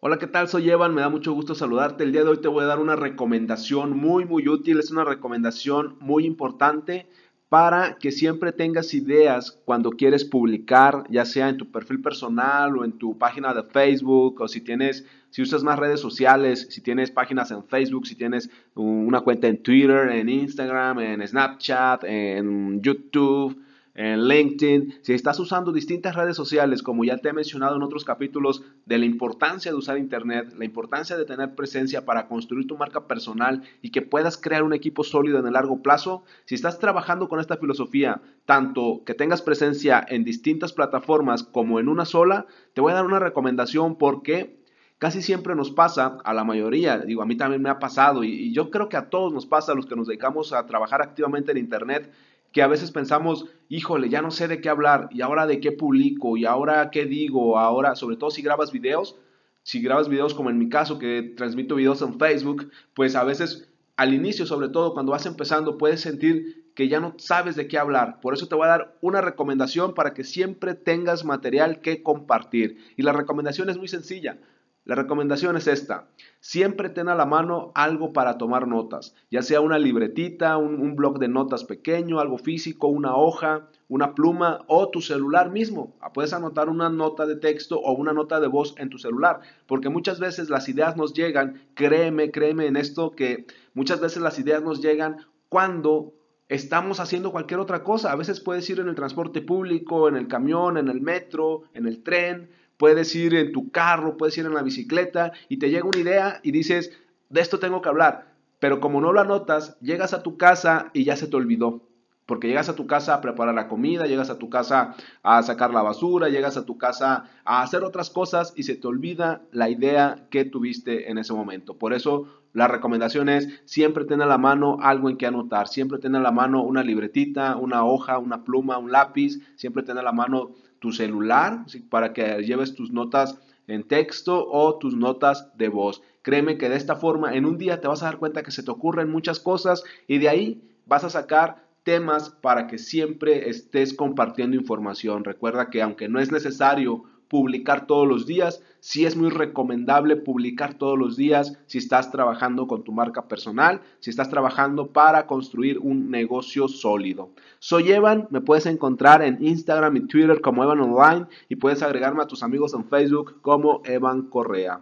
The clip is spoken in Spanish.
Hola, ¿qué tal? Soy Evan, me da mucho gusto saludarte. El día de hoy te voy a dar una recomendación muy, muy útil, es una recomendación muy importante para que siempre tengas ideas cuando quieres publicar, ya sea en tu perfil personal o en tu página de Facebook o si tienes, si usas más redes sociales, si tienes páginas en Facebook, si tienes una cuenta en Twitter, en Instagram, en Snapchat, en YouTube en LinkedIn, si estás usando distintas redes sociales, como ya te he mencionado en otros capítulos, de la importancia de usar Internet, la importancia de tener presencia para construir tu marca personal y que puedas crear un equipo sólido en el largo plazo, si estás trabajando con esta filosofía, tanto que tengas presencia en distintas plataformas como en una sola, te voy a dar una recomendación porque casi siempre nos pasa, a la mayoría, digo, a mí también me ha pasado y, y, yo creo que a todos nos pasa, a los que nos dedicamos a trabajar activamente en Internet, que a veces pensamos, híjole, ya no sé de qué hablar, y ahora de qué publico, y ahora qué digo, ahora, sobre todo si grabas videos, si grabas videos como en mi caso, que transmito videos en Facebook, pues a veces al inicio, sobre todo cuando vas empezando, puedes sentir que ya no sabes de qué hablar. Por eso te voy a dar una recomendación para que siempre tengas material que compartir. Y la recomendación es muy sencilla. La recomendación es esta. Siempre ten a la mano algo para tomar notas, ya sea una libretita, un, un, blog de notas pequeño, algo físico, una hoja, una pluma o tu celular mismo. Ah, puedes anotar una nota de texto o una nota de voz en tu celular, porque muchas veces las ideas nos llegan, créeme, créeme en esto, que muchas veces las ideas nos llegan cuando estamos haciendo cualquier otra cosa. A veces puedes ir en el transporte público, en el camión, en el metro, en el tren, puedes ir en tu carro, puedes ir en la bicicleta y te llega una idea y dices, de esto tengo que hablar. Pero como no lo anotas, llegas a tu casa y ya se te olvidó. Porque llegas a tu casa a preparar la comida, llegas a tu casa a sacar la basura, llegas a tu casa a hacer otras cosas y se te olvida la idea que tuviste en ese momento. Por eso la recomendación es siempre tener a la mano algo en que anotar, siempre tener a la mano una libretita, una hoja, una pluma, un lápiz, siempre tener a la mano tu celular para que lleves tus notas en texto o tus notas de voz. Créeme que de esta forma en un día te vas a dar cuenta que se te ocurren muchas cosas y de ahí vas a sacar temas para que siempre estés compartiendo información. Recuerda que aunque no es necesario publicar todos los días. Sí es muy recomendable publicar todos los días si estás trabajando con tu marca personal, si estás trabajando para construir un negocio sólido. Soy Evan, me puedes encontrar en Instagram y Twitter como Evan Online y puedes agregarme a tus amigos en Facebook como Evan Correa.